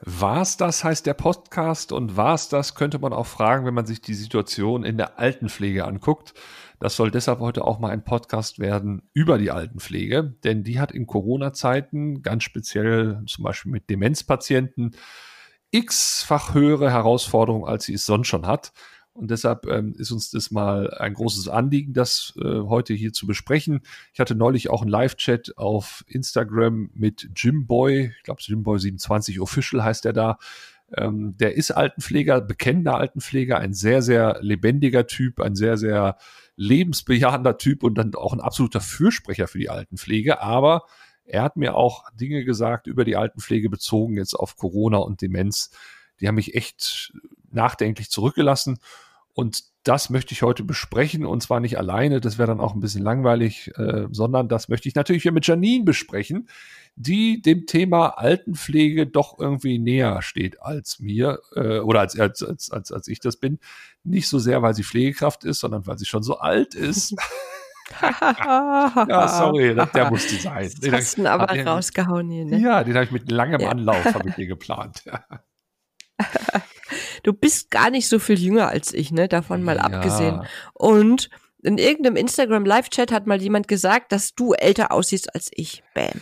War's das, heißt der Podcast, und war's das, könnte man auch fragen, wenn man sich die Situation in der Altenpflege anguckt. Das soll deshalb heute auch mal ein Podcast werden über die Altenpflege, denn die hat in Corona-Zeiten ganz speziell zum Beispiel mit Demenzpatienten x-fach höhere Herausforderungen, als sie es sonst schon hat. Und deshalb ähm, ist uns das mal ein großes Anliegen, das äh, heute hier zu besprechen. Ich hatte neulich auch einen Live-Chat auf Instagram mit Jimboy. Ich glaube, Jimboy27 Official heißt er da. Ähm, der ist Altenpfleger, bekennender Altenpfleger, ein sehr, sehr lebendiger Typ, ein sehr, sehr lebensbejahender Typ und dann auch ein absoluter Fürsprecher für die Altenpflege. Aber er hat mir auch Dinge gesagt über die Altenpflege bezogen jetzt auf Corona und Demenz. Die haben mich echt nachdenklich zurückgelassen. Und das möchte ich heute besprechen und zwar nicht alleine, das wäre dann auch ein bisschen langweilig, äh, sondern das möchte ich natürlich hier mit Janine besprechen, die dem Thema Altenpflege doch irgendwie näher steht als mir äh, oder als, als, als, als, als ich das bin. Nicht so sehr, weil sie Pflegekraft ist, sondern weil sie schon so alt ist. ja, sorry, der, musste sein. Den hast du aber den, rausgehauen hier, ne? Ja, den habe ich mit langem ja. Anlauf habe ich geplant. Du bist gar nicht so viel jünger als ich, ne? Davon mal ja. abgesehen. Und in irgendeinem Instagram Live-Chat hat mal jemand gesagt, dass du älter aussiehst als ich. Bam.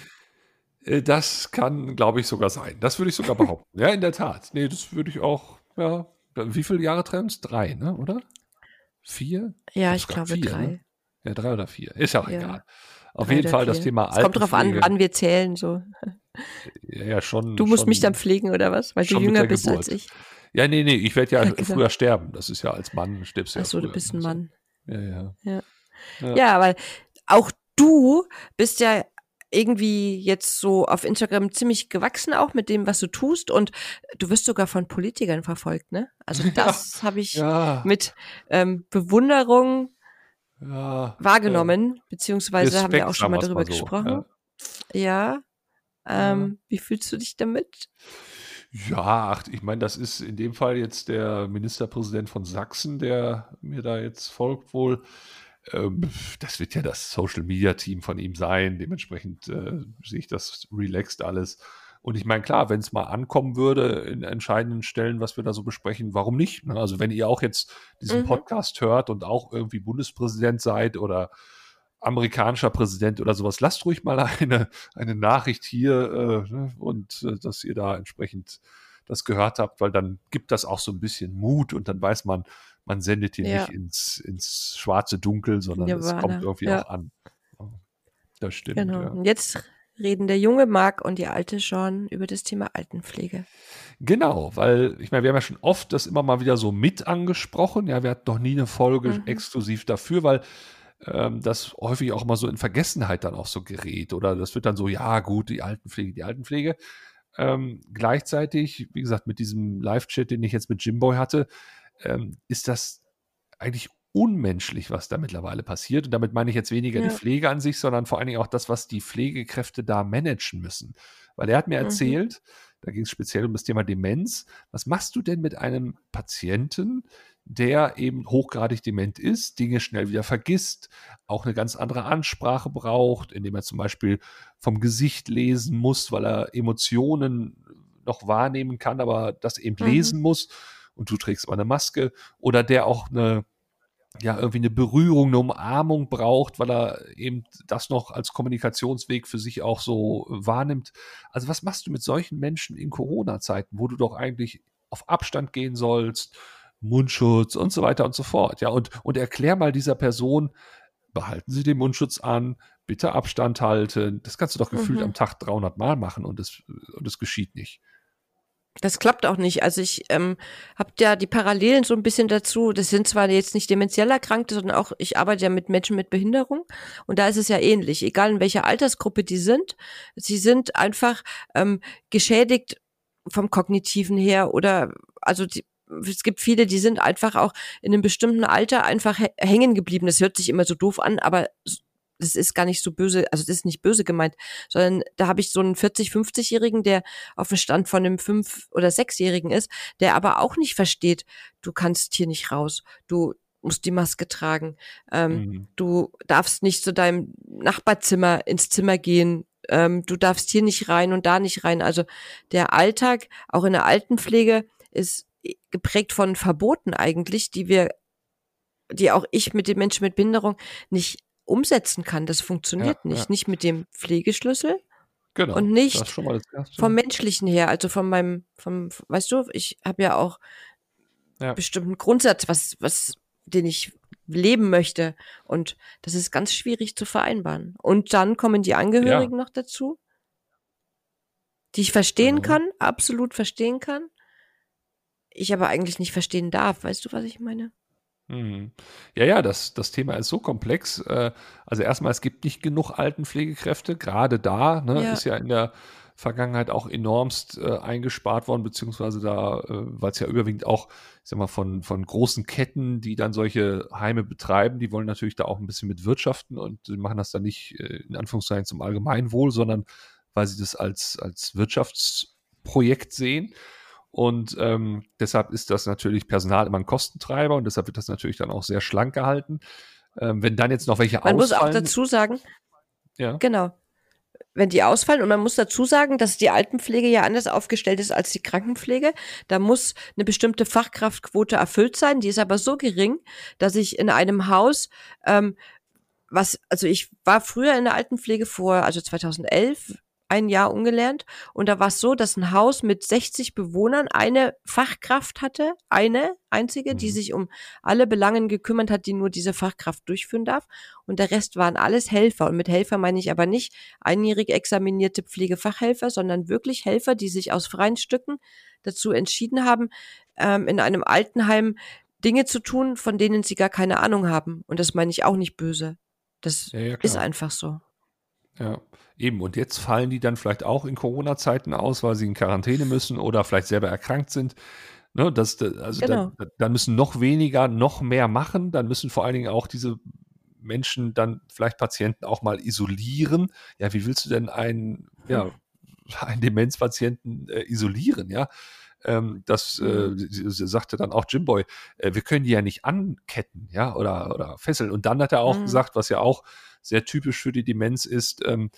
Äh, das kann, glaube ich, sogar sein. Das würde ich sogar behaupten. ja, in der Tat. Nee, das würde ich auch, ja. Wie viele Jahre trennen es? Drei, ne? Oder? Vier? Ja, ich glaube vier, drei. Ne? Ja, drei oder vier. Ist ja auch ja. egal. Auf jeden Fall vier. das Thema Es kommt drauf an, wann wir zählen, so. Ja, ja schon. Du musst schon, mich dann pflegen, oder was? Weil du jünger bist Geburt. als ich. Ja, nee, nee, ich werde ja, genau. früher sterben. Das ist ja als Mann stirbst du ja. Achso, du bist ein Mann. Ja, ja. Ja, ja. ja weil auch du bist ja irgendwie jetzt so auf Instagram ziemlich gewachsen auch mit dem, was du tust und du wirst sogar von Politikern verfolgt, ne? Also das ja, habe ich ja. mit ähm, Bewunderung ja, wahrgenommen, äh, beziehungsweise Respekt, haben wir auch schon mal darüber mal so, gesprochen. Ja. Ähm, wie fühlst du dich damit? Ja, ach, ich meine, das ist in dem Fall jetzt der Ministerpräsident von Sachsen, der mir da jetzt folgt wohl. Ähm, das wird ja das Social Media Team von ihm sein. Dementsprechend äh, sehe ich das relaxed alles. Und ich meine, klar, wenn es mal ankommen würde in entscheidenden Stellen, was wir da so besprechen, warum nicht? Ne? Also wenn ihr auch jetzt diesen mhm. Podcast hört und auch irgendwie Bundespräsident seid oder amerikanischer Präsident oder sowas, lasst ruhig mal eine, eine Nachricht hier äh, ne, und äh, dass ihr da entsprechend das gehört habt, weil dann gibt das auch so ein bisschen Mut und dann weiß man, man sendet hier ja. nicht ins, ins schwarze Dunkel, sondern es kommt irgendwie ja. auch an. Das stimmt. Genau. Ja. Und jetzt reden der junge Marc und die alte Sean über das Thema Altenpflege. Genau, weil ich meine, wir haben ja schon oft das immer mal wieder so mit angesprochen. Ja, wir hatten noch nie eine Folge mhm. exklusiv dafür, weil ähm, das häufig auch mal so in Vergessenheit dann auch so gerät. Oder das wird dann so, ja, gut, die Altenpflege, die Altenpflege. Ähm, gleichzeitig, wie gesagt, mit diesem Live-Chat, den ich jetzt mit Jimboy hatte, ähm, ist das eigentlich unmenschlich, was da mittlerweile passiert. Und damit meine ich jetzt weniger ja. die Pflege an sich, sondern vor allen Dingen auch das, was die Pflegekräfte da managen müssen. Weil er hat mir mhm. erzählt, da ging es speziell um das Thema Demenz. Was machst du denn mit einem Patienten, der eben hochgradig dement ist, Dinge schnell wieder vergisst, auch eine ganz andere Ansprache braucht, indem er zum Beispiel vom Gesicht lesen muss, weil er Emotionen noch wahrnehmen kann, aber das eben mhm. lesen muss und du trägst aber eine Maske oder der auch eine ja, irgendwie eine Berührung, eine Umarmung braucht, weil er eben das noch als Kommunikationsweg für sich auch so wahrnimmt. Also was machst du mit solchen Menschen in Corona-Zeiten, wo du doch eigentlich auf Abstand gehen sollst, Mundschutz und so weiter und so fort. Ja, und, und erklär mal dieser Person, behalten Sie den Mundschutz an, bitte Abstand halten. Das kannst du doch gefühlt mhm. am Tag 300 Mal machen und es und es geschieht nicht. Das klappt auch nicht. Also ich ähm, habe ja die Parallelen so ein bisschen dazu. Das sind zwar jetzt nicht demenziell Erkrankte, sondern auch ich arbeite ja mit Menschen mit Behinderung und da ist es ja ähnlich. Egal in welcher Altersgruppe die sind, sie sind einfach ähm, geschädigt vom kognitiven her oder also die, es gibt viele, die sind einfach auch in einem bestimmten Alter einfach hängen geblieben. Das hört sich immer so doof an, aber das ist gar nicht so böse, also das ist nicht böse gemeint, sondern da habe ich so einen 40, 50-Jährigen, der auf dem Stand von einem 5- oder 6-Jährigen ist, der aber auch nicht versteht, du kannst hier nicht raus, du musst die Maske tragen, ähm, mhm. du darfst nicht zu deinem Nachbarzimmer ins Zimmer gehen, ähm, du darfst hier nicht rein und da nicht rein. Also der Alltag, auch in der Altenpflege, ist geprägt von Verboten eigentlich, die wir, die auch ich mit den Menschen mit Behinderung nicht umsetzen kann. Das funktioniert ja, nicht. Ja. Nicht mit dem Pflegeschlüssel. Genau, und nicht vom menschlichen her, also von meinem, vom, weißt du, ich habe ja auch ja. bestimmten Grundsatz, was, was, den ich leben möchte. Und das ist ganz schwierig zu vereinbaren. Und dann kommen die Angehörigen ja. noch dazu, die ich verstehen mhm. kann, absolut verstehen kann. Ich aber eigentlich nicht verstehen darf. Weißt du, was ich meine? Mhm. Ja, ja, das, das Thema ist so komplex. Äh, also erstmal, es gibt nicht genug Altenpflegekräfte. Gerade da ne, ja. ist ja in der Vergangenheit auch enormst äh, eingespart worden, beziehungsweise da, äh, weil es ja überwiegend auch, ich sag mal, von, von großen Ketten, die dann solche Heime betreiben, die wollen natürlich da auch ein bisschen mit wirtschaften und machen das dann nicht äh, in Anführungszeichen zum Allgemeinwohl, sondern weil sie das als, als Wirtschaftsprojekt sehen. Und ähm, deshalb ist das natürlich Personal immer ein Kostentreiber und deshalb wird das natürlich dann auch sehr schlank gehalten. Ähm, wenn dann jetzt noch welche Man ausfallen, muss auch dazu sagen, ja. genau, wenn die ausfallen und man muss dazu sagen, dass die Altenpflege ja anders aufgestellt ist als die Krankenpflege. Da muss eine bestimmte Fachkraftquote erfüllt sein. Die ist aber so gering, dass ich in einem Haus ähm, was, also ich war früher in der Altenpflege vor, also 2011, ein Jahr ungelernt. Und da war es so, dass ein Haus mit 60 Bewohnern eine Fachkraft hatte, eine einzige, die mhm. sich um alle Belangen gekümmert hat, die nur diese Fachkraft durchführen darf. Und der Rest waren alles Helfer. Und mit Helfer meine ich aber nicht einjährig examinierte Pflegefachhelfer, sondern wirklich Helfer, die sich aus freien Stücken dazu entschieden haben, ähm, in einem Altenheim Dinge zu tun, von denen sie gar keine Ahnung haben. Und das meine ich auch nicht böse. Das ja, ja, ist einfach so. Ja, eben. Und jetzt fallen die dann vielleicht auch in Corona-Zeiten aus, weil sie in Quarantäne müssen oder vielleicht selber erkrankt sind. Ne, das, also genau. dann, dann müssen noch weniger, noch mehr machen. Dann müssen vor allen Dingen auch diese Menschen dann vielleicht Patienten auch mal isolieren. Ja, wie willst du denn einen, ja, einen Demenzpatienten äh, isolieren, ja? Ähm, das äh, mhm. sagte dann auch Jimboy, äh, wir können die ja nicht anketten, ja, oder, oder fesseln. Und dann hat er auch mhm. gesagt, was ja auch sehr typisch für die Demenz ist, ähm,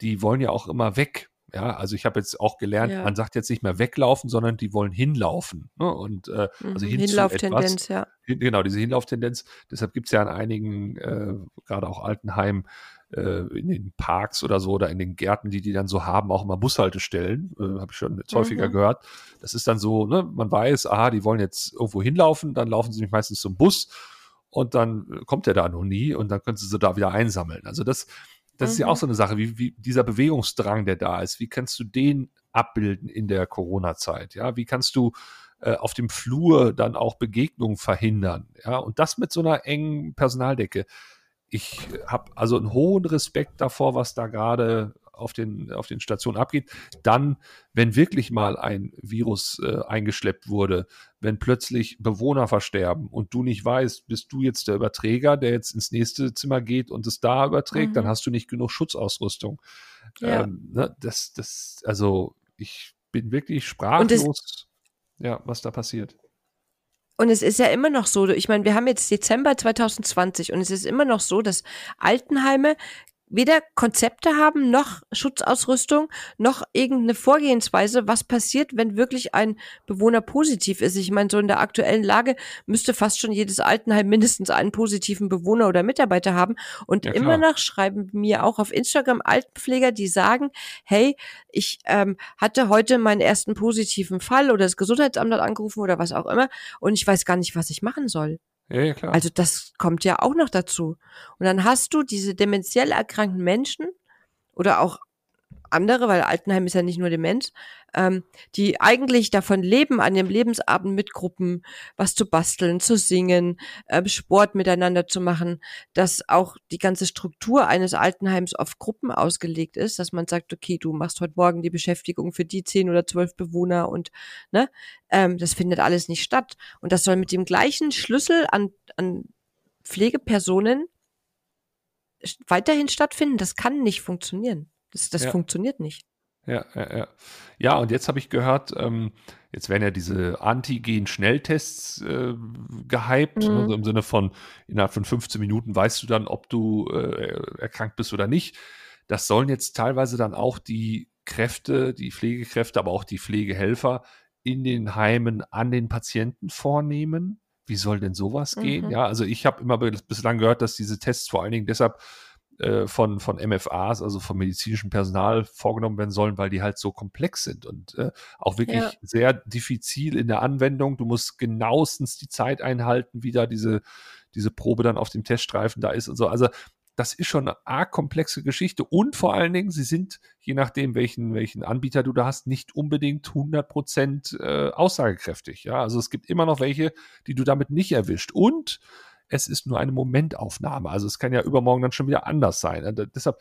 die wollen ja auch immer weg. Ja, also ich habe jetzt auch gelernt, ja. man sagt jetzt nicht mehr weglaufen, sondern die wollen hinlaufen. Ne? Und äh, also mhm, hin Hinlauftendenz, ja. Hin, genau, diese Hinlauftendenz. Deshalb gibt es ja in einigen, äh, gerade auch Altenheimen, äh, in den Parks oder so oder in den Gärten, die die dann so haben, auch immer Bushaltestellen. Äh, habe ich schon jetzt häufiger mhm. gehört. Das ist dann so, ne, man weiß, aha, die wollen jetzt irgendwo hinlaufen, dann laufen sie meistens zum Bus und dann kommt er da noch nie und dann können sie sie da wieder einsammeln. Also das, das mhm. ist ja auch mhm. so eine Sache, wie, wie dieser Bewegungsdrang, der da ist, wie kannst du den abbilden in der Corona-Zeit? Ja, wie kannst du äh, auf dem Flur dann auch Begegnungen verhindern? Ja, und das mit so einer engen Personaldecke. Ich habe also einen hohen Respekt davor, was da gerade auf den, auf den Stationen abgeht. Dann, wenn wirklich mal ein Virus äh, eingeschleppt wurde, wenn plötzlich Bewohner versterben und du nicht weißt, bist du jetzt der Überträger, der jetzt ins nächste Zimmer geht und es da überträgt, mhm. dann hast du nicht genug Schutzausrüstung. Ja. Ähm, ne, das, das, also ich bin wirklich sprachlos, ja, was da passiert. Und es ist ja immer noch so, ich meine, wir haben jetzt Dezember 2020 und es ist immer noch so, dass Altenheime weder Konzepte haben, noch Schutzausrüstung, noch irgendeine Vorgehensweise, was passiert, wenn wirklich ein Bewohner positiv ist. Ich meine, so in der aktuellen Lage müsste fast schon jedes Altenheim mindestens einen positiven Bewohner oder Mitarbeiter haben. Und ja, immer noch schreiben mir auch auf Instagram Altenpfleger, die sagen, hey, ich ähm, hatte heute meinen ersten positiven Fall oder das Gesundheitsamt hat angerufen oder was auch immer und ich weiß gar nicht, was ich machen soll. Ja, ja, klar. Also das kommt ja auch noch dazu. Und dann hast du diese dementiell erkrankten Menschen oder auch andere, weil Altenheim ist ja nicht nur Demenz, ähm, die eigentlich davon leben, an dem Lebensabend mit Gruppen was zu basteln, zu singen, äh, Sport miteinander zu machen, dass auch die ganze Struktur eines Altenheims auf Gruppen ausgelegt ist, dass man sagt, okay, du machst heute Morgen die Beschäftigung für die zehn oder zwölf Bewohner und ne, ähm, das findet alles nicht statt. Und das soll mit dem gleichen Schlüssel an, an Pflegepersonen weiterhin stattfinden. Das kann nicht funktionieren. Das, das ja. funktioniert nicht. Ja, ja, ja. Ja, und jetzt habe ich gehört, ähm, jetzt werden ja diese Antigen-Schnelltests äh, gehypt, ne, mhm. also im Sinne von innerhalb von 15 Minuten weißt du dann, ob du äh, erkrankt bist oder nicht. das sollen jetzt teilweise dann auch die Kräfte, die Pflegekräfte, aber auch die Pflegehelfer in den Heimen an den Patienten vornehmen. Wie soll denn sowas gehen? Mhm. Ja, also ich habe immer bislang gehört, dass diese Tests vor allen Dingen deshalb äh, von, von MFAs, also vom medizinischen Personal vorgenommen werden sollen, weil die halt so komplex sind und äh, auch wirklich ja. sehr diffizil in der Anwendung. Du musst genauestens die Zeit einhalten, wie da diese, diese Probe dann auf dem Teststreifen da ist und so. Also das ist schon eine arg komplexe Geschichte und vor allen Dingen, sie sind, je nachdem, welchen, welchen Anbieter du da hast, nicht unbedingt 100% äh, aussagekräftig. Ja, also es gibt immer noch welche, die du damit nicht erwischt und es ist nur eine Momentaufnahme. Also es kann ja übermorgen dann schon wieder anders sein. Und deshalb,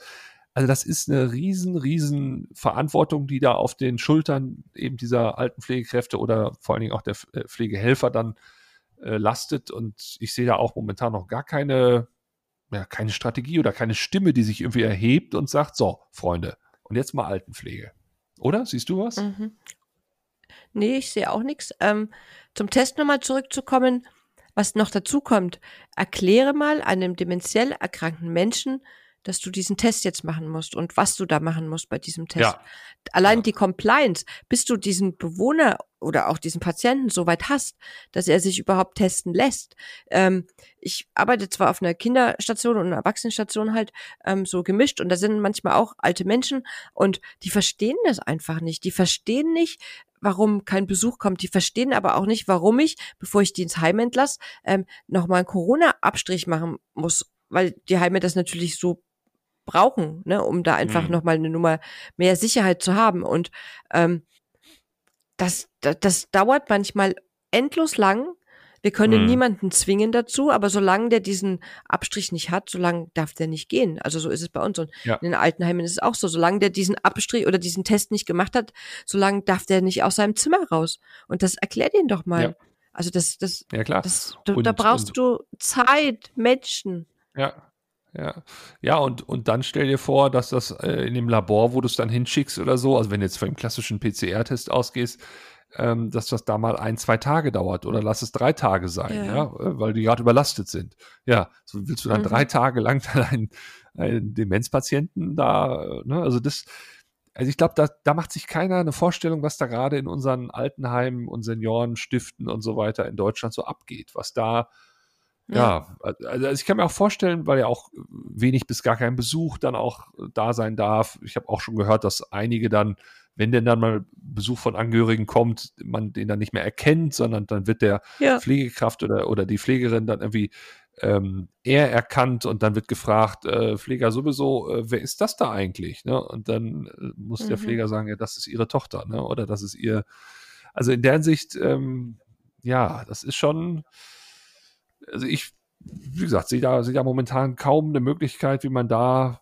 also das ist eine riesen, riesen Verantwortung, die da auf den Schultern eben dieser alten Pflegekräfte oder vor allen Dingen auch der äh, Pflegehelfer dann äh, lastet. Und ich sehe da auch momentan noch gar keine ja, keine Strategie oder keine Stimme, die sich irgendwie erhebt und sagt, so, Freunde, und jetzt mal Altenpflege. Oder? Siehst du was? Mhm. Nee, ich sehe auch nichts. Ähm, zum Test nochmal zurückzukommen, was noch dazu kommt, erkläre mal einem dementiell erkrankten Menschen, dass du diesen Test jetzt machen musst und was du da machen musst bei diesem Test. Ja. Allein ja. die Compliance, bis du diesen Bewohner oder auch diesen Patienten so weit hast, dass er sich überhaupt testen lässt. Ähm, ich arbeite zwar auf einer Kinderstation und einer Erwachsenenstation halt ähm, so gemischt und da sind manchmal auch alte Menschen und die verstehen das einfach nicht. Die verstehen nicht, warum kein Besuch kommt. Die verstehen aber auch nicht, warum ich, bevor ich die ins Heim entlasse, ähm, nochmal einen Corona-Abstrich machen muss, weil die Heime das natürlich so brauchen, ne, um da einfach mhm. nochmal eine Nummer mehr Sicherheit zu haben. Und ähm, das, das, das dauert manchmal endlos lang. Wir können mhm. niemanden zwingen dazu, aber solange der diesen Abstrich nicht hat, solange darf der nicht gehen. Also so ist es bei uns. Und ja. in den Altenheimen ist es auch so. Solange der diesen Abstrich oder diesen Test nicht gemacht hat, solange darf der nicht aus seinem Zimmer raus. Und das erklärt ihn doch mal. Ja. Also das, das, ja, klar. Das, du, und, da brauchst und, du Zeit, Menschen. Ja, ja, ja und, und dann stell dir vor, dass das äh, in dem Labor, wo du es dann hinschickst oder so, also wenn du jetzt von dem klassischen PCR-Test ausgehst, ähm, dass das da mal ein, zwei Tage dauert oder lass es drei Tage sein, ja, ja äh, weil die gerade überlastet sind. Ja, so willst du dann mhm. drei Tage lang einen, einen Demenzpatienten da, äh, ne? Also das, also ich glaube, da, da macht sich keiner eine Vorstellung, was da gerade in unseren Altenheimen und Seniorenstiften und so weiter in Deutschland so abgeht, was da ja, also ich kann mir auch vorstellen, weil ja auch wenig bis gar kein Besuch dann auch da sein darf. Ich habe auch schon gehört, dass einige dann, wenn denn dann mal Besuch von Angehörigen kommt, man den dann nicht mehr erkennt, sondern dann wird der ja. Pflegekraft oder, oder die Pflegerin dann irgendwie ähm, eher erkannt und dann wird gefragt, äh, Pfleger sowieso, äh, wer ist das da eigentlich? Ne? Und dann äh, muss mhm. der Pfleger sagen, ja, das ist ihre Tochter, ne? Oder das ist ihr. Also in der Hinsicht, ähm, ja, das ist schon also ich, wie gesagt, sehe da, sehe da momentan kaum eine Möglichkeit, wie man da,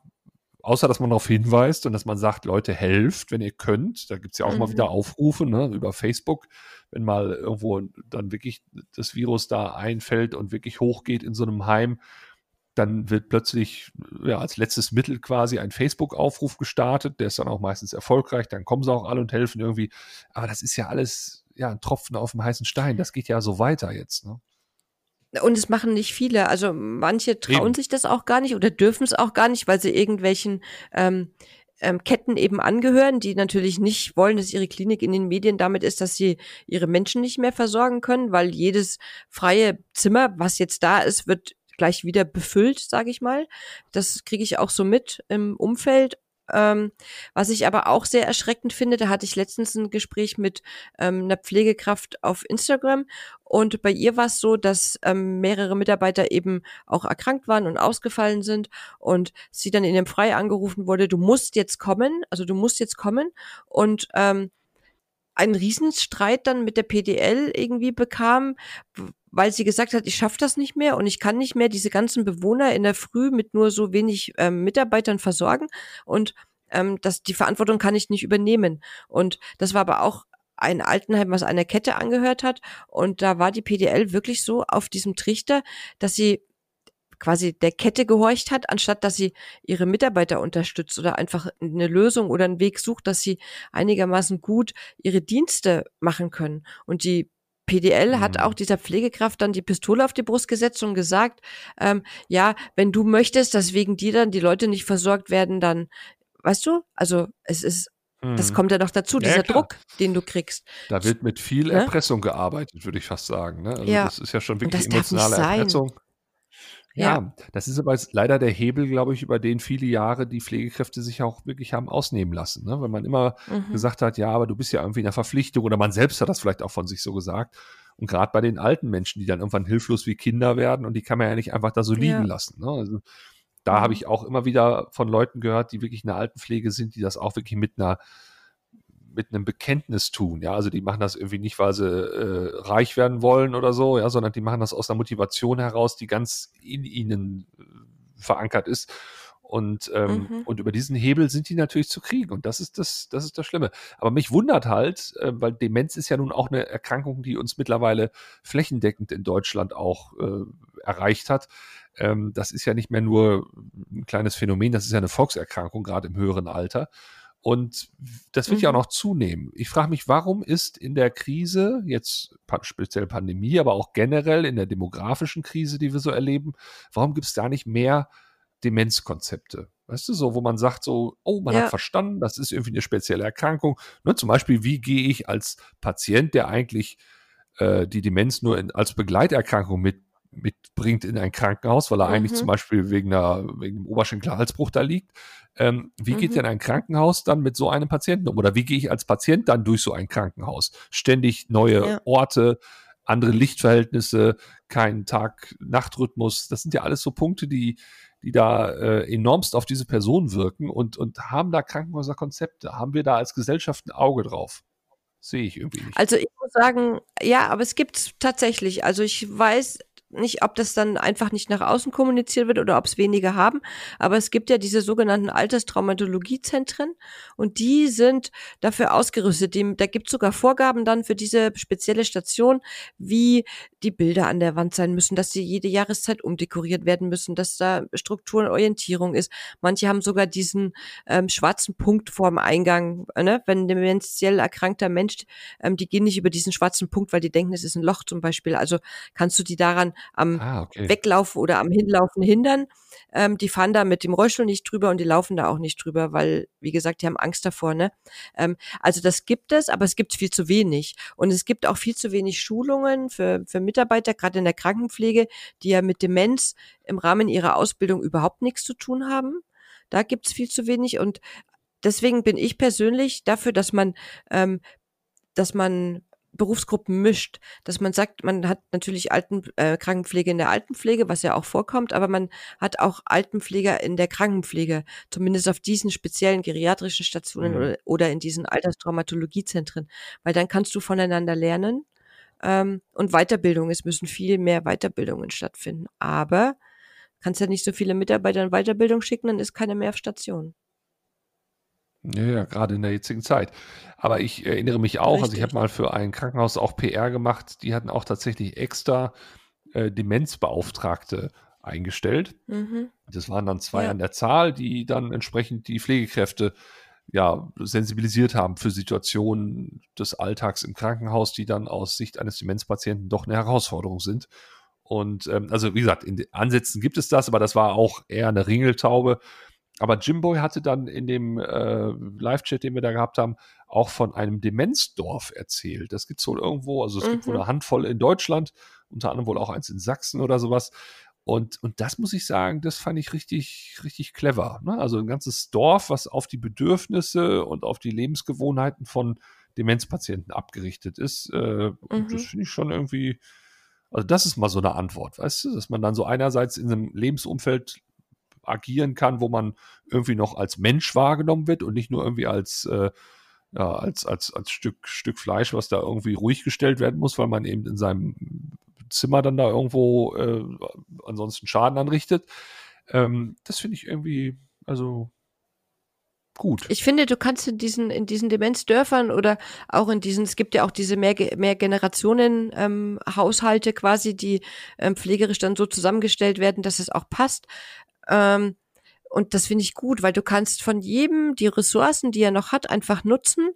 außer dass man darauf hinweist und dass man sagt, Leute, helft, wenn ihr könnt. Da gibt es ja auch mhm. mal wieder Aufrufe ne, über Facebook, wenn mal irgendwo dann wirklich das Virus da einfällt und wirklich hochgeht in so einem Heim, dann wird plötzlich ja, als letztes Mittel quasi ein Facebook-Aufruf gestartet, der ist dann auch meistens erfolgreich, dann kommen sie auch alle und helfen irgendwie. Aber das ist ja alles ja ein Tropfen auf dem heißen Stein. Das geht ja so weiter jetzt. Ne? Und es machen nicht viele. Also manche trauen eben. sich das auch gar nicht oder dürfen es auch gar nicht, weil sie irgendwelchen ähm, ähm, Ketten eben angehören, die natürlich nicht wollen, dass ihre Klinik in den Medien damit ist, dass sie ihre Menschen nicht mehr versorgen können, weil jedes freie Zimmer, was jetzt da ist, wird gleich wieder befüllt, sage ich mal. Das kriege ich auch so mit im Umfeld ähm, was ich aber auch sehr erschreckend finde, da hatte ich letztens ein Gespräch mit ähm, einer Pflegekraft auf Instagram und bei ihr war es so, dass ähm, mehrere Mitarbeiter eben auch erkrankt waren und ausgefallen sind und sie dann in dem Frei angerufen wurde, du musst jetzt kommen, also du musst jetzt kommen und ähm, einen Riesenstreit dann mit der PDL irgendwie bekam, weil sie gesagt hat, ich schaffe das nicht mehr und ich kann nicht mehr diese ganzen Bewohner in der Früh mit nur so wenig ähm, Mitarbeitern versorgen und ähm, das, die Verantwortung kann ich nicht übernehmen. Und das war aber auch ein Altenheim, was einer Kette angehört hat. Und da war die PDL wirklich so auf diesem Trichter, dass sie quasi der Kette gehorcht hat, anstatt dass sie ihre Mitarbeiter unterstützt oder einfach eine Lösung oder einen Weg sucht, dass sie einigermaßen gut ihre Dienste machen können. Und die PDL hat mhm. auch dieser Pflegekraft dann die Pistole auf die Brust gesetzt und gesagt, ähm, ja, wenn du möchtest, dass wegen dir dann die Leute nicht versorgt werden, dann, weißt du, also es ist, mhm. das kommt ja noch dazu, ja, dieser klar. Druck, den du kriegst. Da wird mit viel ne? Erpressung gearbeitet, würde ich fast sagen. Ne? Also ja. das ist ja schon wirklich emotionale Erpressung. Ja, ja, das ist aber leider der Hebel, glaube ich, über den viele Jahre die Pflegekräfte sich auch wirklich haben ausnehmen lassen. Ne? Wenn man immer mhm. gesagt hat, ja, aber du bist ja irgendwie in der Verpflichtung oder man selbst hat das vielleicht auch von sich so gesagt. Und gerade bei den alten Menschen, die dann irgendwann hilflos wie Kinder werden und die kann man ja nicht einfach da so liegen ja. lassen. Ne? Also, da mhm. habe ich auch immer wieder von Leuten gehört, die wirklich in der Altenpflege sind, die das auch wirklich mit einer mit einem Bekenntnis tun. Ja, also die machen das irgendwie nicht, weil sie äh, reich werden wollen oder so, ja, sondern die machen das aus einer Motivation heraus, die ganz in ihnen äh, verankert ist. Und, ähm, mhm. und über diesen Hebel sind die natürlich zu kriegen. Und das ist das, das ist das Schlimme. Aber mich wundert halt, äh, weil Demenz ist ja nun auch eine Erkrankung, die uns mittlerweile flächendeckend in Deutschland auch äh, erreicht hat. Ähm, das ist ja nicht mehr nur ein kleines Phänomen, das ist ja eine Volkserkrankung, gerade im höheren Alter. Und das wird mhm. ja auch noch zunehmen. Ich frage mich, warum ist in der Krise, jetzt speziell Pandemie, aber auch generell in der demografischen Krise, die wir so erleben, warum gibt es da nicht mehr Demenzkonzepte? Weißt du, so, wo man sagt, so, oh, man ja. hat verstanden, das ist irgendwie eine spezielle Erkrankung. Ne, zum Beispiel, wie gehe ich als Patient, der eigentlich äh, die Demenz nur in, als Begleiterkrankung mit mitbringt in ein Krankenhaus, weil er mhm. eigentlich zum Beispiel wegen, einer, wegen einem Oberschenkelhalsbruch da liegt. Ähm, wie mhm. geht denn ein Krankenhaus dann mit so einem Patienten um? Oder wie gehe ich als Patient dann durch so ein Krankenhaus? Ständig neue ja. Orte, andere Lichtverhältnisse, kein Tag-Nacht-Rhythmus. Das sind ja alles so Punkte, die, die da äh, enormst auf diese Person wirken und, und haben da Krankenhäuser Konzepte? Haben wir da als Gesellschaft ein Auge drauf? Sehe ich irgendwie nicht. Also ich muss sagen, ja, aber es gibt tatsächlich. Also ich weiß, nicht, ob das dann einfach nicht nach außen kommuniziert wird oder ob es wenige haben. Aber es gibt ja diese sogenannten Alterstraumatologiezentren und die sind dafür ausgerüstet. Die, da gibt es sogar Vorgaben dann für diese spezielle Station, wie die Bilder an der Wand sein müssen, dass sie jede Jahreszeit umdekoriert werden müssen, dass da Struktur und Orientierung ist. Manche haben sogar diesen ähm, schwarzen Punkt vorm Eingang, ne? wenn ein dementiell erkrankter Mensch, ähm, die gehen nicht über diesen schwarzen Punkt, weil die denken, es ist ein Loch zum Beispiel. Also kannst du die daran am ah, okay. Weglaufen oder am Hinlaufen hindern. Ähm, die fahren da mit dem Rollstuhl nicht drüber und die laufen da auch nicht drüber, weil, wie gesagt, die haben Angst davor. Ne? Ähm, also das gibt es, aber es gibt viel zu wenig. Und es gibt auch viel zu wenig Schulungen für, für Mitarbeiter, gerade in der Krankenpflege, die ja mit Demenz im Rahmen ihrer Ausbildung überhaupt nichts zu tun haben. Da gibt's viel zu wenig und deswegen bin ich persönlich dafür, dass man, ähm, dass man Berufsgruppen mischt, dass man sagt, man hat natürlich Alten, äh, Krankenpflege in der Altenpflege, was ja auch vorkommt, aber man hat auch Altenpfleger in der Krankenpflege, zumindest auf diesen speziellen geriatrischen Stationen mhm. oder, oder in diesen Alterstraumatologiezentren, weil dann kannst du voneinander lernen ähm, und Weiterbildung, es müssen viel mehr Weiterbildungen stattfinden, aber kannst ja nicht so viele Mitarbeiter in Weiterbildung schicken, dann ist keine mehr auf Station. Ja, ja, gerade in der jetzigen Zeit. Aber ich erinnere mich auch, Richtig. also ich habe mal für ein Krankenhaus auch PR gemacht, die hatten auch tatsächlich extra äh, Demenzbeauftragte eingestellt. Mhm. Das waren dann zwei ja. an der Zahl, die dann entsprechend die Pflegekräfte ja sensibilisiert haben für Situationen des Alltags im Krankenhaus, die dann aus Sicht eines Demenzpatienten doch eine Herausforderung sind. Und ähm, also wie gesagt, in Ansätzen gibt es das, aber das war auch eher eine Ringeltaube. Aber Jimboy hatte dann in dem äh, Live-Chat, den wir da gehabt haben, auch von einem Demenzdorf erzählt. Das gibt es wohl irgendwo, also es mhm. gibt wohl mhm. eine Handvoll in Deutschland, unter anderem wohl auch eins in Sachsen oder sowas. Und, und das muss ich sagen, das fand ich richtig, richtig clever. Ne? Also ein ganzes Dorf, was auf die Bedürfnisse und auf die Lebensgewohnheiten von Demenzpatienten abgerichtet ist. Äh, mhm. Das finde ich schon irgendwie, also das ist mal so eine Antwort, weißt du, dass man dann so einerseits in einem Lebensumfeld agieren kann, wo man irgendwie noch als Mensch wahrgenommen wird und nicht nur irgendwie als, äh, ja, als, als, als Stück, Stück Fleisch, was da irgendwie ruhig gestellt werden muss, weil man eben in seinem Zimmer dann da irgendwo äh, ansonsten Schaden anrichtet. Ähm, das finde ich irgendwie, also gut. Ich finde, du kannst in diesen, in diesen Demenzdörfern oder auch in diesen, es gibt ja auch diese mehr, mehr Generationen ähm, Haushalte quasi, die ähm, pflegerisch dann so zusammengestellt werden, dass es auch passt. Ähm, und das finde ich gut, weil du kannst von jedem die Ressourcen, die er noch hat, einfach nutzen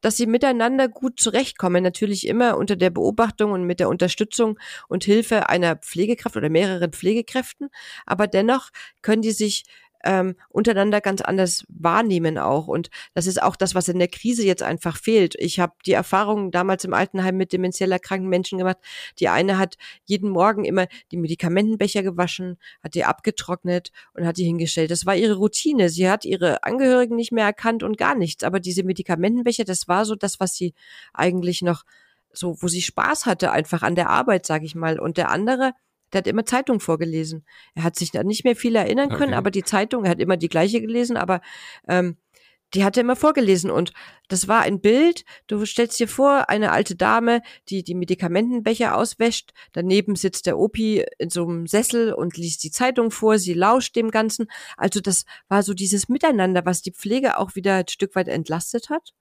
dass sie miteinander gut zurechtkommen. Natürlich immer unter der Beobachtung und mit der Unterstützung und Hilfe einer Pflegekraft oder mehreren Pflegekräften. Aber dennoch können die sich ähm, untereinander ganz anders wahrnehmen auch. Und das ist auch das, was in der Krise jetzt einfach fehlt. Ich habe die Erfahrung damals im Altenheim mit demenziell erkrankten Menschen gemacht. Die eine hat jeden Morgen immer die Medikamentenbecher gewaschen, hat die abgetrocknet und hat die hingestellt. Das war ihre Routine. Sie hat ihre Angehörigen nicht mehr erkannt und gar nichts. Aber diese Medikamentenbecher, das war so das, was sie eigentlich noch so, wo sie Spaß hatte, einfach an der Arbeit, sage ich mal. Und der andere, der hat immer Zeitung vorgelesen. Er hat sich da nicht mehr viel erinnern können, okay. aber die Zeitung, er hat immer die gleiche gelesen, aber ähm, die hat er immer vorgelesen und das war ein Bild. Du stellst dir vor, eine alte Dame, die die Medikamentenbecher auswäscht. Daneben sitzt der Opi in so einem Sessel und liest die Zeitung vor. Sie lauscht dem Ganzen. Also das war so dieses Miteinander, was die Pflege auch wieder ein Stück weit entlastet hat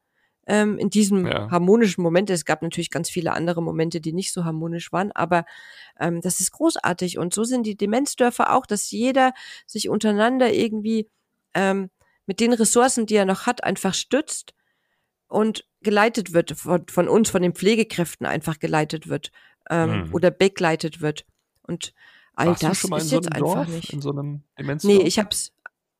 ähm, in diesem ja. harmonischen Moment. Es gab natürlich ganz viele andere Momente, die nicht so harmonisch waren, aber ähm, das ist großartig. Und so sind die Demenzdörfer auch, dass jeder sich untereinander irgendwie ähm, mit den Ressourcen, die er noch hat, einfach stützt und geleitet wird von, von uns, von den Pflegekräften einfach geleitet wird ähm, mhm. oder begleitet wird. Und all Warst das ist so jetzt Dorf, einfach nicht. In so einem Demenzdorf? Nee, ich hab's,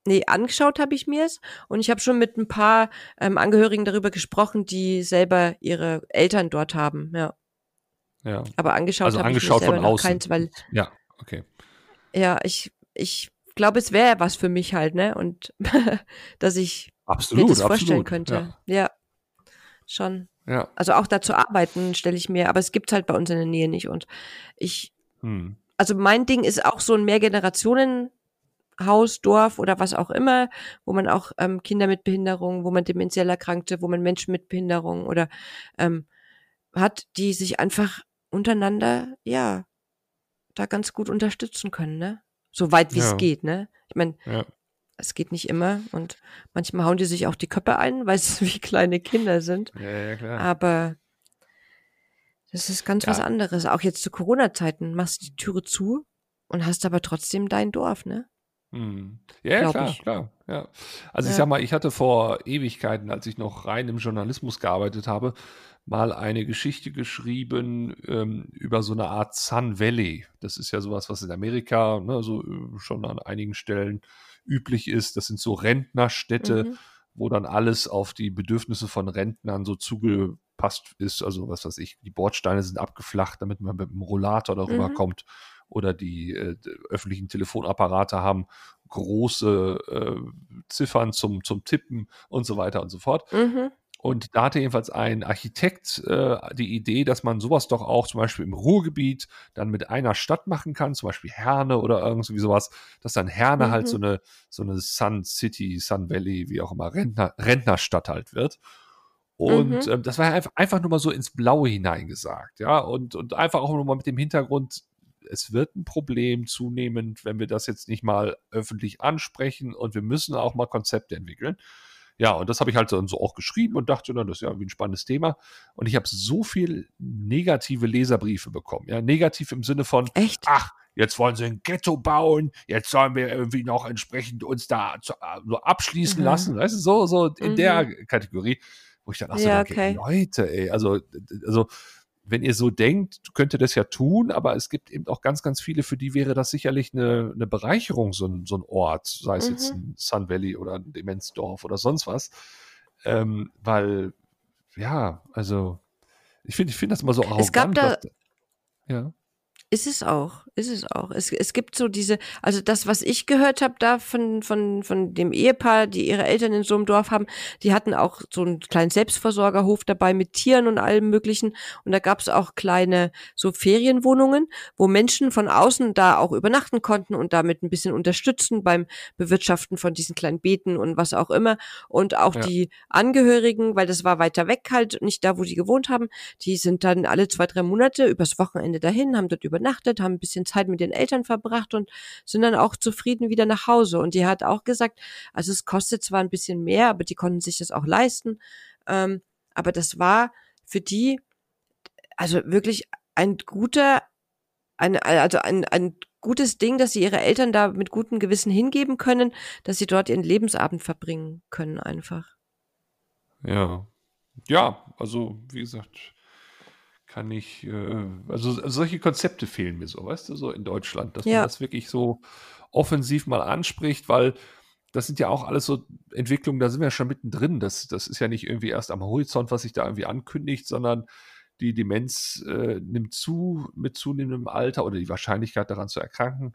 Nee, angeschaut habe ich mir's und ich habe schon mit ein paar ähm, Angehörigen darüber gesprochen, die selber ihre Eltern dort haben, ja. Ja. Aber angeschaut also habe ich mir von außen. keins, weil ja, okay. Ja, ich ich glaube, es wäre was für mich halt, ne? Und dass ich absolut, mir das vorstellen absolut, könnte. Ja. ja. Schon. Ja. Also auch da zu arbeiten, stelle ich mir, aber es gibt's halt bei uns in der Nähe nicht und ich hm. also mein Ding ist auch so ein Mehrgenerationen Haus, Dorf oder was auch immer, wo man auch ähm, Kinder mit Behinderung, wo man demenziell Erkrankte, wo man Menschen mit Behinderung oder ähm, hat, die sich einfach untereinander, ja, da ganz gut unterstützen können, ne? So weit wie ja. es geht, ne? Ich meine, ja. es geht nicht immer und manchmal hauen die sich auch die Köpfe ein, weil es wie kleine Kinder sind. Ja, ja, klar. Aber das ist ganz was anderes. Auch jetzt zu Corona-Zeiten machst du die Türe zu und hast aber trotzdem dein Dorf, ne? Hm. Ja, klar, ich. klar. Ja. Also Ja. ich sag mal, ich hatte vor Ewigkeiten, als ich noch rein im Journalismus gearbeitet habe, mal eine Geschichte geschrieben ähm, über so eine Art Sun Valley. Das ist ja sowas, was in Amerika ne, so äh, schon an einigen Stellen üblich ist. Das sind so Rentnerstädte, Mhm. wo dann alles auf die Bedürfnisse von Rentnern so zugepasst ist. Also was weiß ich, die Bordsteine sind abgeflacht, damit man mit dem Rollator darüber Mhm. kommt oder die äh, öffentlichen Telefonapparate haben große äh, Ziffern zum, zum Tippen und so weiter und so fort. Mhm. Und da hatte jedenfalls ein Architekt äh, die Idee, dass man sowas doch auch zum Beispiel im Ruhrgebiet dann mit einer Stadt machen kann, zum Beispiel Herne oder irgendwie sowas, dass dann Herne Mhm. halt so eine, so eine Sun City, Sun Valley, wie auch immer, Rentner, Rentnerstadt halt wird. Und Mhm. ähm, das war einfach, einfach nur mal so ins Blaue hineingesagt, ja, und, und einfach auch nur mal mit dem Hintergrund, es wird ein Problem zunehmend, wenn wir das jetzt nicht mal öffentlich ansprechen und wir müssen auch mal Konzepte entwickeln. Ja, und das habe ich halt dann so auch geschrieben und dachte, na, das ist ja irgendwie ein spannendes Thema. Und ich habe so viel negative Leserbriefe bekommen. Ja, negativ im Sinne von, Echt? ach, jetzt wollen sie ein Ghetto bauen, jetzt sollen wir irgendwie noch entsprechend uns da zu, äh, so abschließen Mhm. lassen. Weißt du, so, so in Mhm. der Kategorie, wo ich dann so Ja, okay. Leute, ey, also, also wenn ihr so denkt, könnt ihr das ja tun, aber es gibt eben auch ganz, ganz viele, für die wäre das sicherlich eine, eine Bereicherung, so ein, so ein Ort, sei es jetzt Mhm. ein Sun Valley oder ein Demenzdorf oder sonst was. Ähm, weil, ja, also, ich finde ich finde das immer so arrogant. Es gab da- dass- ja. Ist es auch, ist es auch. Es, es gibt so diese, also das, was ich gehört habe da von, von, von dem Ehepaar, die ihre Eltern in so einem Dorf haben, die hatten auch so einen kleinen Selbstversorgerhof dabei mit Tieren und allem möglichen. Und da gab es auch kleine so Ferienwohnungen, wo Menschen von außen da auch übernachten konnten und damit ein bisschen unterstützen beim Bewirtschaften von diesen kleinen Beeten und was auch immer. Und auch Ja. die Angehörigen, weil das war weiter weg halt, nicht da, wo die gewohnt haben, die sind dann alle zwei, drei Monate übers Wochenende dahin, haben dort übernachtet, haben ein bisschen Zeit mit den Eltern verbracht und sind dann auch zufrieden wieder nach Hause. Und die hat auch gesagt, also es kostet zwar ein bisschen mehr, aber die konnten sich das auch leisten. Ähm, aber das war für die also wirklich ein guter, ein, also ein, ein gutes Ding, dass sie ihre Eltern da mit gutem Gewissen hingeben können, dass sie dort ihren Lebensabend verbringen können einfach. Ja. Ja, also wie gesagt, kann ich, äh, also solche Konzepte fehlen mir so, weißt du, so in Deutschland, dass ja. man das wirklich so offensiv mal anspricht, weil das sind ja auch alles so Entwicklungen, da sind wir ja schon mittendrin. Das, das ist ja nicht irgendwie erst am Horizont, was sich da irgendwie ankündigt, sondern die Demenz äh, nimmt zu mit zunehmendem Alter oder die Wahrscheinlichkeit daran zu erkranken.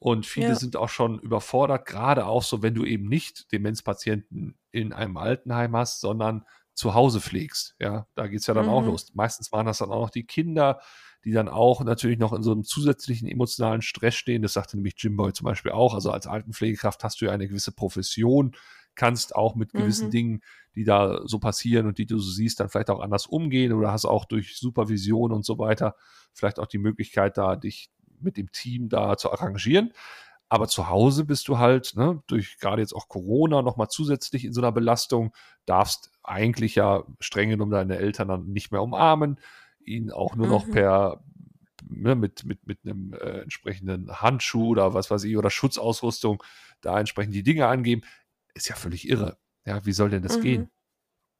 Und viele ja. sind auch schon überfordert, gerade auch so, wenn du eben nicht Demenzpatienten in einem Altenheim hast, sondern zu Hause pflegst. Ja, da geht es ja dann mhm. auch los. Meistens waren das dann auch noch die Kinder, die dann auch natürlich noch in so einem zusätzlichen emotionalen Stress stehen. Das sagte nämlich Jimboy zum Beispiel auch. Also als Altenpflegekraft hast du ja eine gewisse Profession, kannst auch mit gewissen mhm. Dingen, die da so passieren und die du so siehst, dann vielleicht auch anders umgehen oder hast auch durch Supervision und so weiter vielleicht auch die Möglichkeit, da dich mit dem Team da zu arrangieren. Aber zu Hause bist du halt, ne, durch gerade jetzt auch Corona nochmal zusätzlich in so einer Belastung, darfst eigentlich ja streng genommen deine Eltern dann nicht mehr umarmen, ihn auch nur noch mhm. per ne, mit, mit, mit einem äh, entsprechenden Handschuh oder was weiß ich, oder Schutzausrüstung da entsprechend die Dinge angeben, ist ja völlig irre. Ja, wie soll denn das mhm. gehen?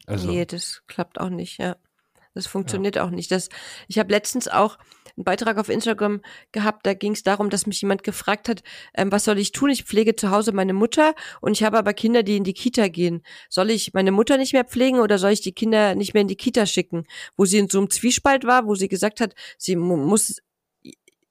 Also, nee, das klappt auch nicht, ja. Das funktioniert ja. auch nicht. Das, ich habe letztens auch einen Beitrag auf Instagram gehabt, da ging es darum, dass mich jemand gefragt hat, ähm, was soll ich tun? Ich pflege zu Hause meine Mutter und ich habe aber Kinder, die in die Kita gehen. Soll ich meine Mutter nicht mehr pflegen oder soll ich die Kinder nicht mehr in die Kita schicken? Wo sie in so einem Zwiespalt war, wo sie gesagt hat, sie mu muss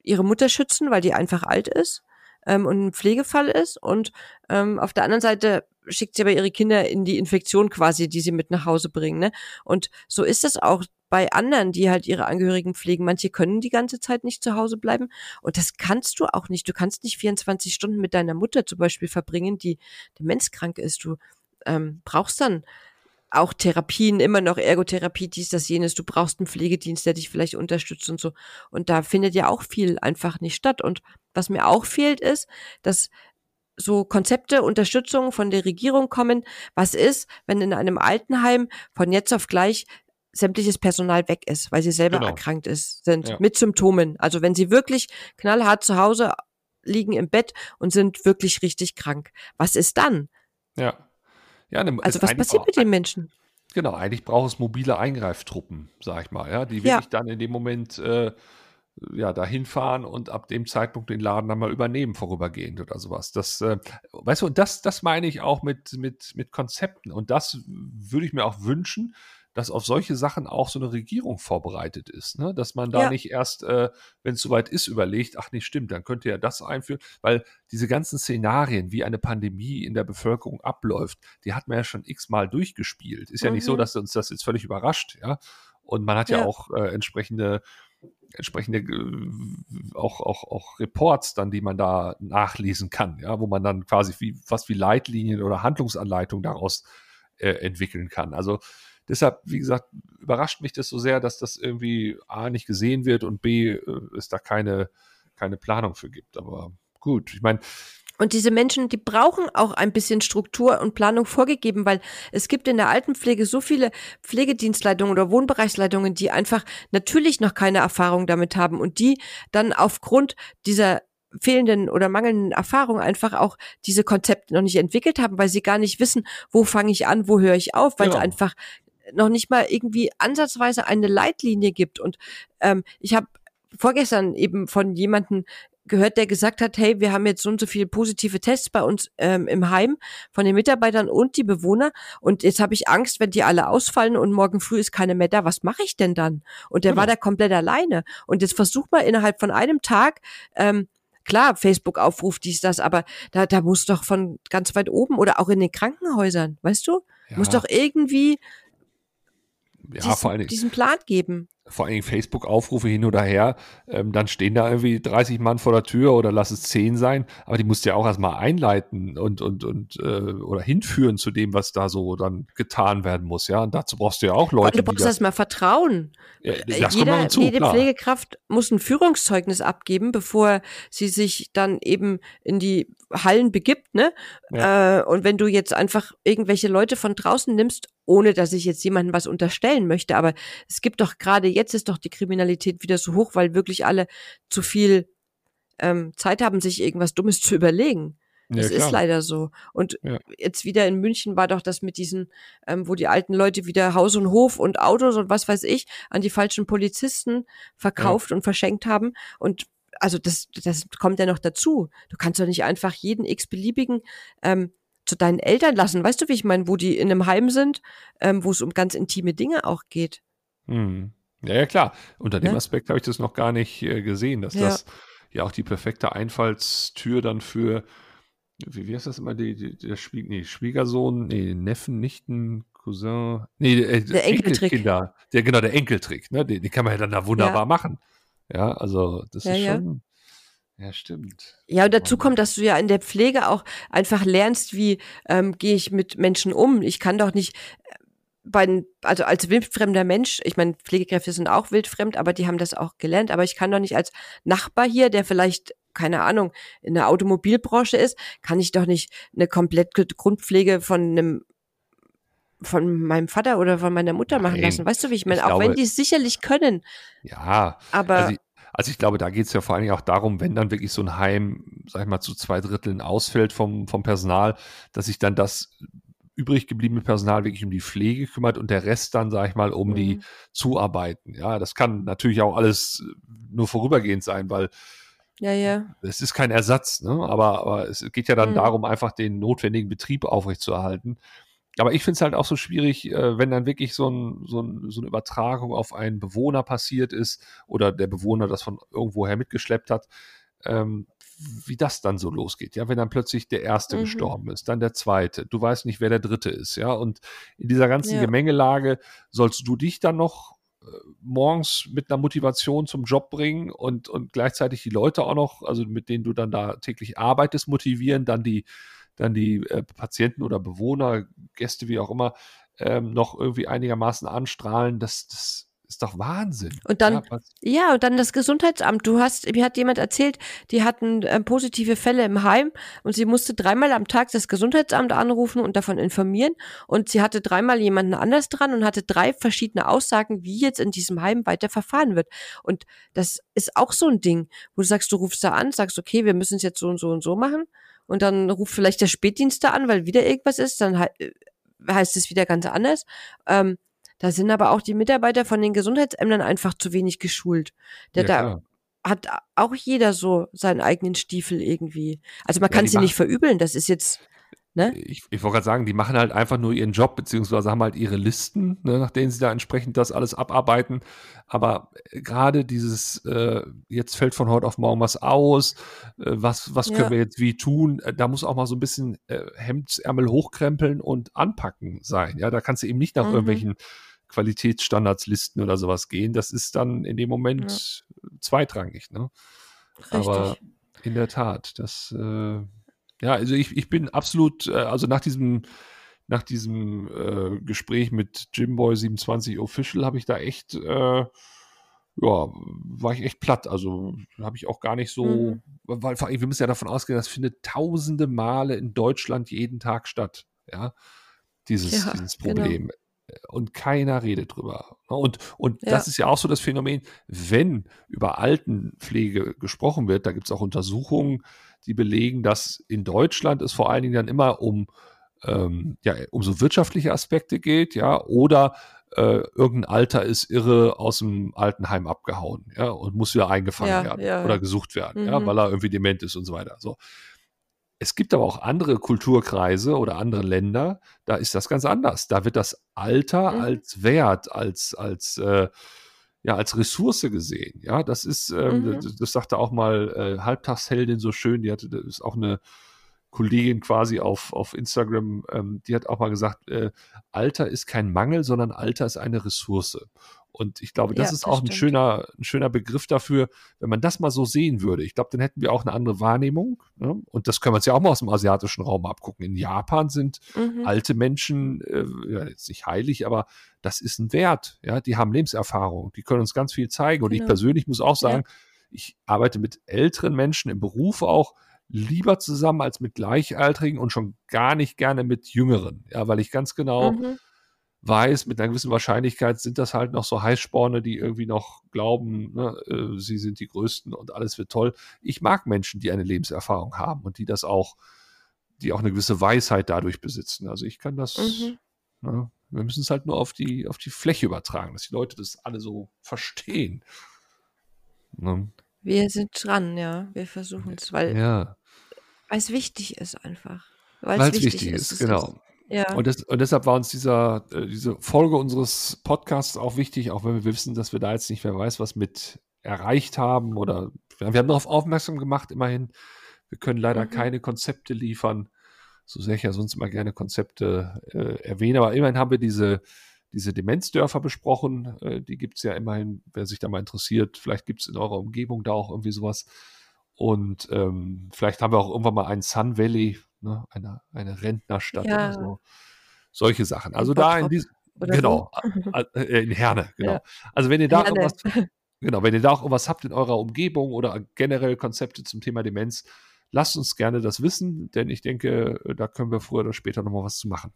ihre Mutter schützen, weil die einfach alt ist ähm, und ein Pflegefall ist. Und ähm, auf der anderen Seite schickt sie aber ihre Kinder in die Infektion quasi, die sie mit nach Hause bringen. Ne? Und so ist es auch bei anderen, die halt ihre Angehörigen pflegen. Manche können die ganze Zeit nicht zu Hause bleiben. Und das kannst du auch nicht. Du kannst nicht 24 Stunden mit deiner Mutter zum Beispiel verbringen, die demenzkrank ist. Du ähm, brauchst dann auch Therapien, immer noch Ergotherapie, dies, das, jenes. Du brauchst einen Pflegedienst, der dich vielleicht unterstützt und so. Und da findet ja auch viel einfach nicht statt. Und was mir auch fehlt, ist, dass so Konzepte, Unterstützung von der Regierung kommen. Was ist, wenn in einem Altenheim von jetzt auf gleich sämtliches Personal weg ist, weil sie selber genau. erkrankt ist, sind ja. mit Symptomen. Also wenn sie wirklich knallhart zu Hause liegen im Bett und sind wirklich richtig krank. Was ist dann? Ja. ja ne, also was passiert mit den Menschen? Genau, eigentlich braucht es mobile Eingreiftruppen, sag ich mal, ja, die wirklich ja. dann in dem Moment äh, ja, dahin fahren und ab dem Zeitpunkt den Laden dann mal übernehmen, vorübergehend oder sowas. Das, äh, weißt du, das, das meine ich auch mit, mit, mit Konzepten. Und das würde ich mir auch wünschen, dass auf solche Sachen auch so eine Regierung vorbereitet ist. Ne? Dass man da ja. nicht erst, äh, wenn es soweit ist, überlegt, ach nicht stimmt, dann könnte ja das einführen, weil diese ganzen Szenarien, wie eine Pandemie in der Bevölkerung abläuft, die hat man ja schon x-mal durchgespielt. Ist ja mhm. nicht so, mhm. dass uns das jetzt völlig überrascht, ja. Und man hat ja, ja auch äh, entsprechende entsprechende äh, auch, auch, auch Reports dann, die man da nachlesen kann, ja, wo man dann quasi wie, fast wie Leitlinien oder Handlungsanleitungen daraus äh, entwickeln kann. Also deshalb, wie gesagt, überrascht mich das so sehr, dass das irgendwie A nicht gesehen wird und B äh, es da keine, keine Planung für gibt. Aber gut, ich meine, und diese Menschen, die brauchen auch ein bisschen Struktur und Planung vorgegeben, weil es gibt in der Altenpflege so viele Pflegedienstleitungen oder Wohnbereichsleitungen, die einfach natürlich noch keine Erfahrung damit haben und die dann aufgrund dieser fehlenden oder mangelnden Erfahrung einfach auch diese Konzepte noch nicht entwickelt haben, weil sie gar nicht wissen, wo fange ich an, wo höre ich auf, weil ja. es einfach noch nicht mal irgendwie ansatzweise eine Leitlinie gibt. Und ähm, ich habe vorgestern eben von jemanden gehört, der gesagt hat, hey, wir haben jetzt so und so viele positive Tests bei uns ähm, im Heim von den Mitarbeitern und die Bewohner und jetzt habe ich Angst, wenn die alle ausfallen und morgen früh ist keine mehr da, was mache ich denn dann? Und der genau. war da komplett alleine und jetzt versuch mal innerhalb von einem Tag ähm, Klar, Facebook-Aufruf, dies, das, aber da, da muss doch von ganz weit oben oder auch in den Krankenhäusern, weißt du? Ja. Muss doch irgendwie ja, diesen, vor allen Dingen, diesen Plan geben vor allen Dingen Facebook-Aufrufe hin oder her, ähm, dann stehen da irgendwie 30 Mann vor der Tür oder lass es 10 sein, aber die musst du ja auch erstmal einleiten und, und, und äh, oder hinführen zu dem, was da so dann getan werden muss, ja. Und dazu brauchst du ja auch Leute. Und du brauchst erstmal Vertrauen. Ja, das Jeder, hinzu, jede klar. Pflegekraft muss ein Führungszeugnis abgeben, bevor sie sich dann eben in die Hallen begibt, ne? Ja. Äh, und wenn du jetzt einfach irgendwelche Leute von draußen nimmst, ohne dass ich jetzt jemandem was unterstellen möchte, aber es gibt doch gerade jetzt ist doch die Kriminalität wieder so hoch, weil wirklich alle zu viel ähm, Zeit haben, sich irgendwas Dummes zu überlegen. Das Ja, ist leider so. Und Ja. jetzt wieder in München war doch das mit diesen, ähm, wo die alten Leute wieder Haus und Hof und Autos und was weiß ich an die falschen Polizisten verkauft und verschenkt haben. Und also das, das kommt ja noch dazu. Du kannst doch nicht einfach jeden x-beliebigen ähm, zu deinen Eltern lassen. Weißt du, wie ich meine, wo die in einem Heim sind, ähm, wo es um ganz intime Dinge auch geht. Hm. Ja, ja, klar. Unter dem Ne? Aspekt habe ich das noch gar nicht äh, gesehen, dass Ja. das ja auch die perfekte Einfallstür dann für, wie, wie heißt das immer, die, die, der Schwie nee, Schwiegersohn, nee, Neffen, Nichten, Cousin, nee, äh, Der Enkeltrick. Enkelkinder. Der, genau, der Enkeltrick, ne? Den, den kann man ja dann da wunderbar Ja. machen. Ja, also das Ja, ist schon, ja, stimmt. Ja, und dazu kommt, dass du ja in der Pflege auch einfach lernst, wie ähm, gehe ich mit Menschen um. Ich kann doch nicht äh, bei, den- also als wildfremder Mensch, ich meine, Pflegekräfte sind auch wildfremd, aber die haben das auch gelernt, aber ich kann doch nicht als Nachbar hier, der vielleicht keine Ahnung, in der Automobilbranche ist, kann ich doch nicht eine komplette Grundpflege von einem von meinem Vater oder von meiner Mutter machen Nein. lassen. Weißt du, wie ich meine? Ich Auch wenn glaube- die es sicherlich können, Ja, aber Also, also ich glaube, da geht es ja vor allen Dingen auch darum, wenn dann wirklich so ein Heim, sag ich mal, zu zwei Dritteln ausfällt vom, vom Personal, dass sich dann das übrig gebliebene Personal wirklich um die Pflege kümmert und der Rest dann, sag ich mal, um die Mhm. Zuarbeiten. Ja, das kann natürlich auch alles nur vorübergehend sein, weil ja, ja. es ist kein Ersatz, ne? aber, aber es geht ja dann Mhm. darum, einfach den notwendigen Betrieb aufrechtzuerhalten. Aber ich finde es halt auch so schwierig, äh, wenn dann wirklich so, ein, so, ein, so eine Übertragung auf einen Bewohner passiert ist oder der Bewohner das von irgendwoher mitgeschleppt hat, ähm, wie das dann so losgeht. Ja, wenn dann plötzlich der erste Mhm. gestorben ist, dann der zweite, du weißt nicht, wer der dritte ist, ja. Und in dieser ganzen Ja. Gemengelage sollst du dich dann noch äh, morgens mit einer Motivation zum Job bringen und, und gleichzeitig die Leute auch noch, also mit denen du dann da täglich arbeitest, motivieren, dann die, dann die äh, Patienten oder Bewohner, Gäste, wie auch immer, ähm, noch irgendwie einigermaßen anstrahlen, das, das ist doch Wahnsinn. Und dann- ja, Ja, und dann das Gesundheitsamt. Du hast, mir hat jemand erzählt, die hatten äh, positive Fälle im Heim und sie musste dreimal am Tag das Gesundheitsamt anrufen und davon informieren. Und sie hatte dreimal jemanden anders dran und hatte drei verschiedene Aussagen, wie jetzt in diesem Heim weiter verfahren wird. Und das ist auch so ein Ding, wo du sagst, du rufst da an, sagst, okay, wir müssen es jetzt so und so und so machen. Und dann ruft vielleicht der Spätdienst da an, weil wieder irgendwas ist, dann hei- äh, heißt es wieder ganz anders. Ähm, da sind aber auch die Mitarbeiter von den Gesundheitsämtern einfach zu wenig geschult. Der ja, da klar. hat auch jeder so seinen eigenen Stiefel irgendwie. Also man Ja, kann sie nicht verübeln, das ist jetzt, ne? Ich, ich wollte gerade sagen, die machen halt einfach nur ihren Job, beziehungsweise haben halt ihre Listen, ne, nach denen sie da entsprechend das alles abarbeiten. Aber äh, gerade dieses, äh, jetzt fällt von heute auf morgen was aus, äh, was, was Ja. können wir jetzt wie tun, äh, da muss auch mal so ein bisschen äh, Hemdsärmel hochkrempeln und anpacken sein. Ja, da kannst du eben nicht nach Mhm. irgendwelchen Qualitätsstandardslisten oder sowas gehen. Das ist dann in dem Moment zweitrangig, ne? Aber Richtig. in der Tat, das, äh, ja, also ich, ich bin absolut, äh, also nach diesem, nach diesem äh, Gespräch mit Jimboy 27 Official habe ich da echt, äh, ja, war ich echt platt. Also habe ich auch gar nicht so, Mhm. weil vor allem, wir müssen ja davon ausgehen, das findet tausende Male in Deutschland jeden Tag statt, ja, dieses, Ja, dieses genau. Problem. Und keiner redet drüber. Und, und Ja. das ist ja auch so das Phänomen, wenn über Altenpflege gesprochen wird, da gibt es auch Untersuchungen, die belegen, dass in Deutschland es vor allen Dingen dann immer um, ähm, ja, um so wirtschaftliche Aspekte geht, ja, oder äh, irgendein Alter ist irre aus dem Altenheim abgehauen, ja, und muss wieder eingefangen Ja, werden ja, oder ja. gesucht werden, ja, Mhm. weil er irgendwie dement ist und so weiter. So. Es gibt aber auch andere Kulturkreise oder andere Länder, da ist das ganz anders. Da wird das Alter Mhm. als Wert, als, als, äh, ja, als Ressource gesehen. Ja, das ist, ähm, Mhm. das, das sagte auch mal äh, Halbtagsheldin so schön, die hatte, das ist auch eine Kollegin quasi auf, auf Instagram, ähm, die hat auch mal gesagt, äh, Alter ist kein Mangel, sondern Alter ist eine Ressource. Und ich glaube, das Ja, ist das auch ein stimmt. schöner, ein schöner Begriff dafür, wenn man das mal so sehen würde. Ich glaube, dann hätten wir auch eine andere Wahrnehmung. Ne? Und das können wir uns ja auch mal aus dem asiatischen Raum abgucken. In Japan sind Mhm. alte Menschen, äh, ja, jetzt nicht heilig, aber das ist ein Wert. Ja, die haben Lebenserfahrung, die können uns ganz viel zeigen. Und ich Genau. persönlich muss auch sagen, ich arbeite mit älteren Menschen im Beruf auch lieber zusammen als mit Gleichaltrigen und schon gar nicht gerne mit Jüngeren. Ja, weil ich ganz genau Mhm. Weiß, mit einer gewissen Wahrscheinlichkeit sind das halt noch so Heißsporne, die irgendwie noch glauben, ne, äh, sie sind die Größten und alles wird toll. Ich mag Menschen, die eine Lebenserfahrung haben und die das auch die auch eine gewisse Weisheit dadurch besitzen. Also ich kann das, mhm. ne, wir müssen es halt nur auf die, auf die Fläche übertragen, dass die Leute das alle so verstehen. Ne? Wir sind dran, ja. Wir versuchen es, weil ja. es wichtig ist einfach. Weil es wichtig, wichtig, ist, ist genau. Ja. Und, das, und, deshalb war uns dieser, äh, diese Folge unseres Podcasts auch wichtig, auch wenn wir wissen, dass wir da jetzt nicht wer weiß, was mit erreicht haben oder wir haben darauf aufmerksam gemacht, immerhin. Wir können leider mhm. keine Konzepte liefern, so sehr ich ja sonst immer gerne Konzepte äh, erwähne, aber immerhin haben wir diese, diese Demenzdörfer besprochen. Äh, die gibt es ja immerhin, wer sich da mal interessiert. Vielleicht gibt es in eurer Umgebung da auch irgendwie sowas. Und ähm, vielleicht haben wir auch irgendwann mal einen Sun Valley, ne? eine, eine Rentnerstadt ja. oder so. Solche Sachen. Also da in diesem, genau, so. äh, in Herne, genau. Ja. Also wenn ihr da Herne. irgendwas, genau, wenn ihr da auch irgendwas habt in eurer Umgebung oder generell Konzepte zum Thema Demenz, lasst uns gerne das wissen, denn ich denke, da können wir früher oder später nochmal was zu machen.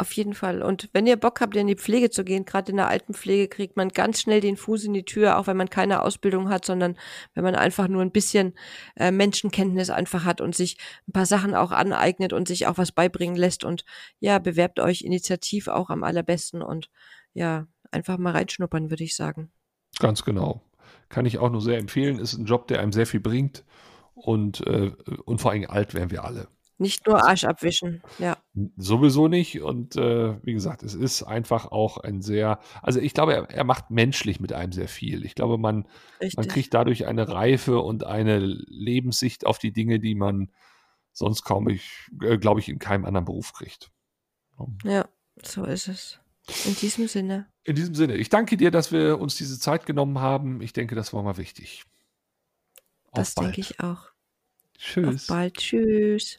Auf jeden Fall. Und wenn ihr Bock habt, in die Pflege zu gehen, gerade in der Altenpflege, kriegt man ganz schnell den Fuß in die Tür, auch wenn man keine Ausbildung hat, sondern wenn man einfach nur ein bisschen äh, Menschenkenntnis einfach hat und sich ein paar Sachen auch aneignet und sich auch was beibringen lässt. Und ja, bewerbt euch initiativ auch am allerbesten und ja, einfach mal reinschnuppern, würde ich sagen. Ganz genau. Kann ich auch nur sehr empfehlen. Ist ein Job, der einem sehr viel bringt und, äh, und vor allem alt werden wir alle. Nicht nur Arsch abwischen, ja. Sowieso nicht. Und äh, wie gesagt, es ist einfach auch ein sehr, also ich glaube, er, er macht menschlich mit einem sehr viel. Ich glaube, man, man kriegt dadurch eine Reife und eine Lebenssicht auf die Dinge, die man sonst kaum, ich, äh, glaube ich, in keinem anderen Beruf kriegt. Ja, so ist es. In diesem Sinne. In diesem Sinne. Ich danke dir, dass wir uns diese Zeit genommen haben. Ich denke, das war mal wichtig. Auf das bald. denke ich auch. Tschüss. Auf bald. Tschüss.